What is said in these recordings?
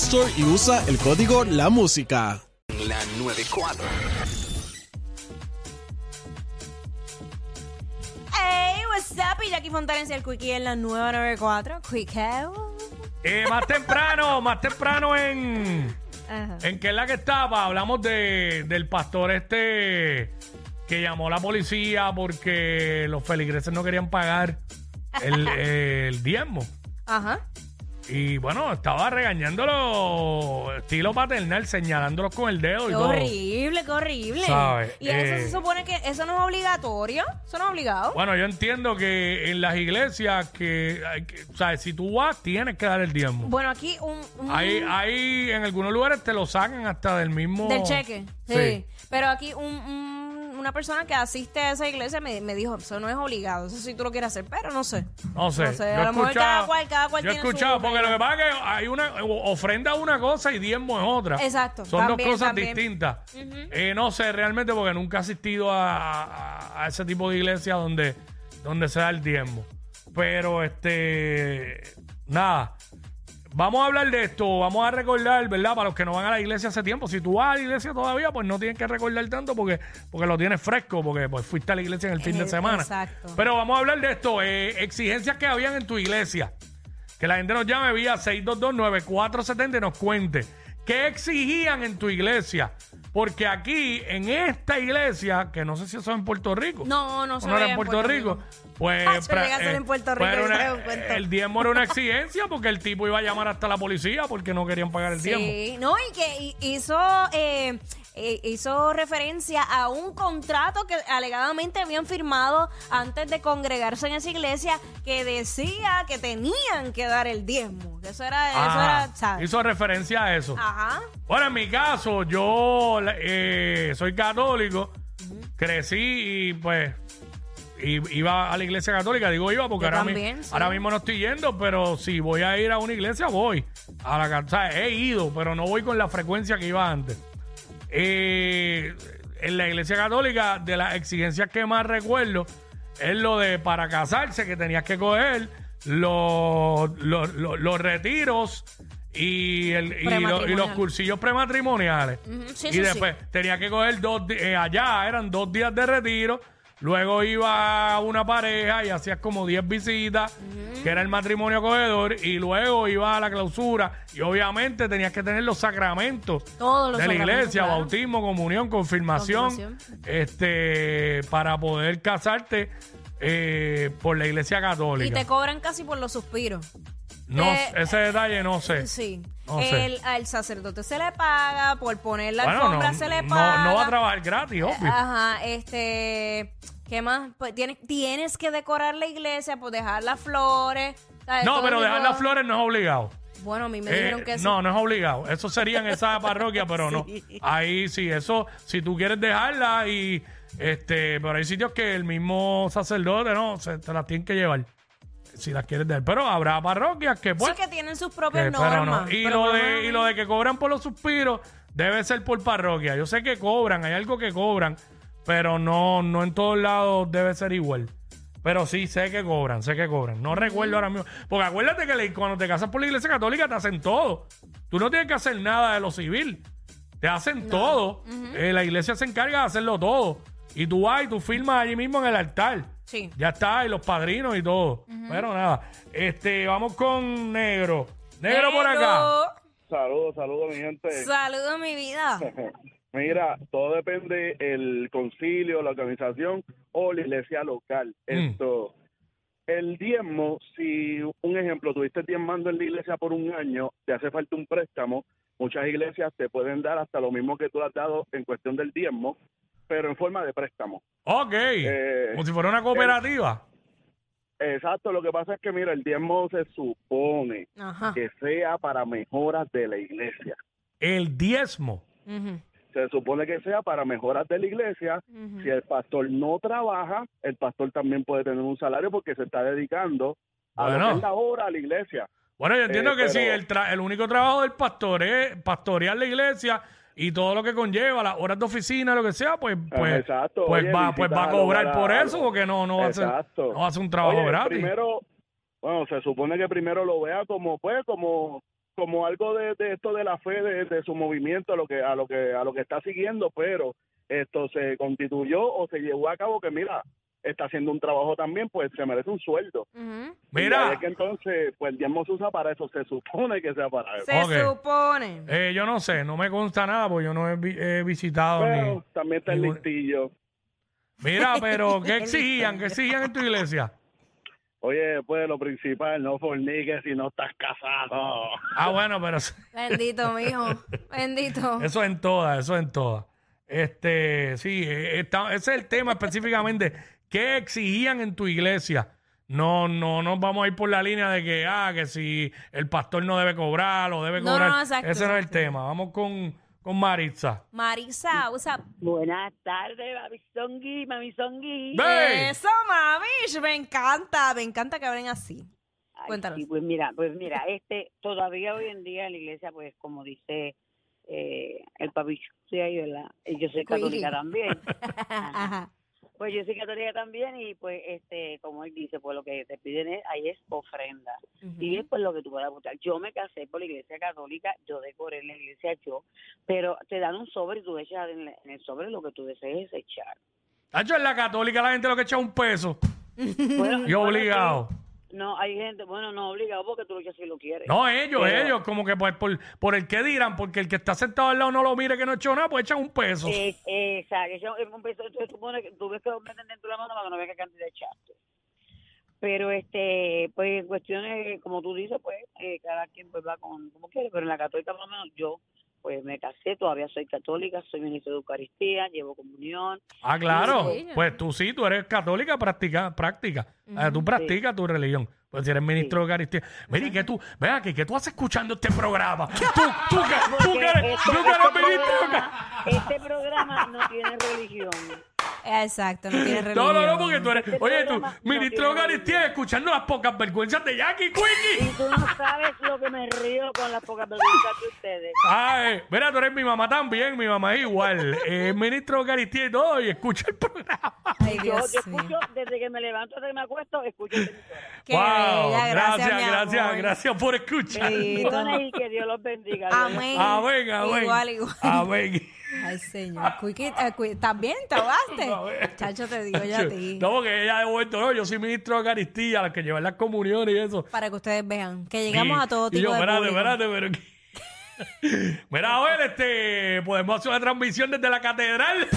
Store y usa el código La Música. La 94. Hey, what's up? Y Jackie Fontanes y el Quickie en la nueva 94. Quickie. Eh, más temprano, más temprano en. Ajá. ¿En qué es la que estaba? Hablamos de, del pastor este que llamó a la policía porque los feligreses no querían pagar el, el diezmo. Ajá. Y bueno, estaba regañándolo estilo paternal, señalándolos con el dedo y Qué todo. horrible, qué horrible. ¿Sabe? Y eso Eh, se supone que eso no es obligatorio. Eso no es obligado. Bueno, yo entiendo que en las iglesias que, que- o sea, si tú vas, tienes que dar el diezmo. Bueno, aquí un. un- Ahí, ahí en algunos lugares te lo sacan hasta del mismo... del cheque. Sí. Sí. Pero aquí un- un- una persona que asiste a esa iglesia me, me dijo, eso no es obligado. Eso sí tú lo quieres hacer, pero no sé. No sé. No sé, yo a he lo mejor cada cual- cada cual Yo he tiene su escuchado, porque lo que pasa es que hay una ofrenda una cosa y diezmo es otra. Exacto, Son también, dos cosas también. distintas. Eh, no sé realmente porque nunca he asistido a, a- a ese tipo de iglesia donde, donde se da el diezmo. Pero este nada. Vamos a hablar de esto, vamos a recordar, ¿verdad? Para los que no van a la iglesia hace tiempo. Si tú vas a la iglesia todavía, pues no tienes que recordar tanto porque, porque lo tienes fresco, porque pues fuiste a la iglesia en el fin de Eh, semana. exacto. Pero vamos a hablar de esto, eh, exigencias que habían en tu iglesia. Que la gente nos llame vía 6229470 y nos cuente. ¿Qué exigían en tu iglesia? Porque aquí, en esta iglesia, que no sé si eso es en Puerto Rico. No, no ¿O se no era en Puerto, Rico. Pues, Ah, yo pra- llegué a ser en Puerto Rico, pues era yo una- traigo un cuento. el diezmo era una exigencia porque el tipo iba a llamar hasta la policía porque no querían pagar el diezmo. Sí, no, y que hi- hizo, eh, eh, hizo referencia a un contrato que alegadamente habían firmado antes de congregarse en esa iglesia que decía que tenían que dar el diezmo. Eso era, eso era, ¿sabes? hizo referencia a eso. Ajá. Bueno, en mi caso, yo eh, soy católico, crecí y pues iba a la iglesia católica, digo iba porque ahora, mi- también, sí. ahora mismo no estoy yendo, pero si voy a ir a una iglesia, voy. A la, o sea, he ido, pero no voy con la frecuencia que iba antes. Eh, en la iglesia católica, de las exigencias que más recuerdo, es lo de para casarse, que tenías que coger los, los, los- los retiros y, el, y, lo- y los cursillos prematrimoniales. Ujú, sí, y después tenía que coger dos, di- eh, allá eran dos días de retiro. Luego iba una pareja y hacías como 10 visitas, que era el matrimonio acogedor, y luego iba a la clausura. Y obviamente tenías que tener los sacramentos Todos los de la sacramentos, iglesia, claro. bautismo, comunión, confirmación, Confirmación. este para poder casarte eh, por la iglesia Y católica. te cobran casi por los suspiros. No, eh, ese detalle no sé. Sí. No sé. El, al sacerdote se le paga, por poner la Bueno, alfombra no, se le no- paga. no va a trabajar gratis, obvio. Ajá, este, ¿qué más? Pues tienes, tienes que decorar la iglesia, pues dejar las flores. ¿sabes? no, Todo pero el dejar mundo- las flores no es obligado. Bueno, a mí me Eh, dijeron que sí. No, no es obligado. Eso sería en esa parroquia, pero no. Ahí sí, eso, si tú quieres dejarla y este, pero hay sitios que el mismo sacerdote no, se te las tienen que llevar. Si las quieres dejar. Pero habrá parroquias que pues. sí que tienen sus propias que- pero normas. no. Y pero lo de, y lo de que cobran por los suspiros debe ser por parroquia. Yo sé que cobran, hay algo que cobran, pero no, no en todos lados debe ser igual. Pero sí sé que cobran, sé que cobran. No recuerdo ahora mismo. Porque acuérdate que cuando te casas por la iglesia católica te hacen todo. Tú no tienes que hacer nada de lo civil. Te hacen todo. Eh, la iglesia se encarga de hacerlo todo. Y tú vas y tú firmas allí mismo en el altar. Sí. Ya está, y los padrinos y todo. Pero nada, este, vamos con negro. Negro por acá. Saludos, saludos, mi gente. Saludos, mi vida. Mira, todo depende el concilio, la organización o la iglesia local. Mm. Esto, el diezmo, si un ejemplo, tuviste diezmando en la iglesia por un año, te hace falta un préstamo, muchas iglesias te pueden dar hasta lo mismo que tú has dado en cuestión del diezmo, pero en forma de préstamo. Ok. Eh, Como si fuera una cooperativa. Exacto, lo que pasa es que, mira, el diezmo se supone Ajá. que sea para mejoras de la iglesia. El diezmo. Se supone que sea para mejoras de la iglesia. Si el pastor no trabaja, el pastor también puede tener un salario porque se está dedicando a lo Bueno. que es la obra a la iglesia. Bueno, yo entiendo Eh, que sí, el, tra- el único trabajo del pastor es pastorear la iglesia y todo lo que conlleva, las horas de oficina, lo que sea, pues, pues, Ah, exacto. pues, Oye, va, pues va a cobrar por eso, porque no, no, va a, ser, no va a ser un trabajo Oye, gratis. Primero, bueno, se supone que primero lo vea como, pues, como como algo de, de esto de la fe de, de su movimiento a lo que a lo que a lo que está siguiendo pero esto se constituyó o se llevó a cabo que mira está haciendo un trabajo también pues se merece un sueldo Ujú. Mira. Y es que entonces, pues el diezmo se usa para eso, se supone que sea para eso. Se supone. Eh, yo no sé, no me consta nada porque yo no he, vi- he visitado Pero ni... también está el listillo. Mira, pero ¿qué exigían? ¿Qué exigían en tu iglesia? Oye, pues lo principal, no forniques si no estás casado. Ah, bueno, pero Bendito, mijo. Bendito. eso en todas, eso en todas. Este, sí, eh, está- ese es el tema específicamente. ¿Qué exigían en tu iglesia? No, no, no vamos a ir por la línea de que, ah, que si el pastor no debe cobrar o debe No, cobrar. no, exacto, ese no es el exacto. tema. Vamos con, con Maritza. Marisa, usa. Buenas tardes, Mamisongui, Mamisongui. ¡Ve! Eso, mami. Me encanta. Me encanta que hablen así. Ay, cuéntanos. sí, pues mira, pues mira, este, todavía hoy en día en la iglesia, pues como dice eh, el papichu de ahí, ¿verdad? Y yo soy católica también. Ajá. Pues yo soy católica también y pues este, como él dice, pues lo que te piden es, ahí es ofrenda. Y es pues lo que tú puedas apuntar. Yo me casé por la iglesia católica, yo decoré en la iglesia yo, pero te dan un sobre y tú echas en, la- en el sobre lo que tú desees echar. Tacho, en la católica la gente lo que echa es un peso. Bueno, Y obligado. No, hay gente, bueno, no obligado porque tú lo echas si lo quieres. No, ellos, Pero- ellos, como que pues, por, por el que dirán, porque el que está sentado al lado no lo mire que no echó nada, pues echan un peso. Eh, exacto, eso es un peso, entonces tú, pones, tú ves que lo meten dentro de la mano para que no veas qué cantidad echaste. Pero, este, pues, en cuestiones, como tú dices, pues, eh, cada quien pues va con como quiere, pero en la católica, por lo menos, yo, pues, me casé, todavía soy católica, soy ministro de Eucaristía, llevo comunión. Ah, claro. Sí. Pues tú sí, tú eres católica, practica, práctica. Eh, tú practicas tu religión. Pues si eres ministro de Eucaristía. Mira, ¿y qué tú? Vea aquí, ¿qué tú haces escuchando este programa? Tú, tú, que, tú que eres, Este, tú que eres este ministro programa, este programa no tiene religión. Exacto, no tiene No, religión. no, no, porque tú eres, oye, tú, programa no ministro tiene Eucaristía, escuchando las pocas vergüenzas de Jackie Y Quickie. tú no sabes lo que me río con las pocas vergüenzas de ustedes. Ay, mira, tú eres mi mamá también, mi mamá es igual. Es ministro de Eucaristía y todo, y escucha el programa. Ay, Yo, Dios yo mío. escucho, desde que me levanto hasta que me acuesto, escucho esta emisora. Qué wow, bella, gracias, mi gracias, amor. gracias por escuchar. Y que Dios los bendiga. Amén. Amén, amén. Igual, igual. Amén. Ay, señor. Quickie, eh, Qui- ¿Estás bien? ¿Te ahogaste? Chacho, te digo yo a ti. No, porque ella de vuelto, no, yo soy ministro de Eucaristía, la que lleva las comuniones y eso. Para que ustedes vean que llegamos Y- a todo y tipo yo, de espérate, público. espérate, pero... que- Mira, a ver, este, podemos hacer una transmisión desde la catedral,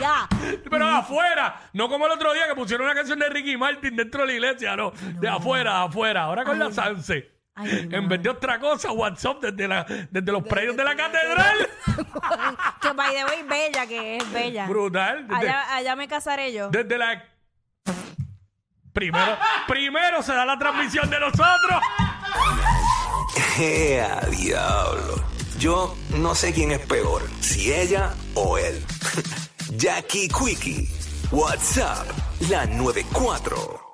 Ya. pero afuera, no como el otro día que pusieron una canción de Ricky Martin dentro de la iglesia, no, de afuera, afuera, ahora con la Sanse. Ay, en vez de otra cosa, WhatsApp desde, la, desde los predios de la catedral. que by the way, bella que es bella. Brutal. Desde, Allá, allá me casaré yo. desde la... Primero, primero se da la transmisión de nosotros. ¡Ea, diablo! Yo no sé quién es peor, si ella o él. Jackie Quickie, WhatsApp, la 94.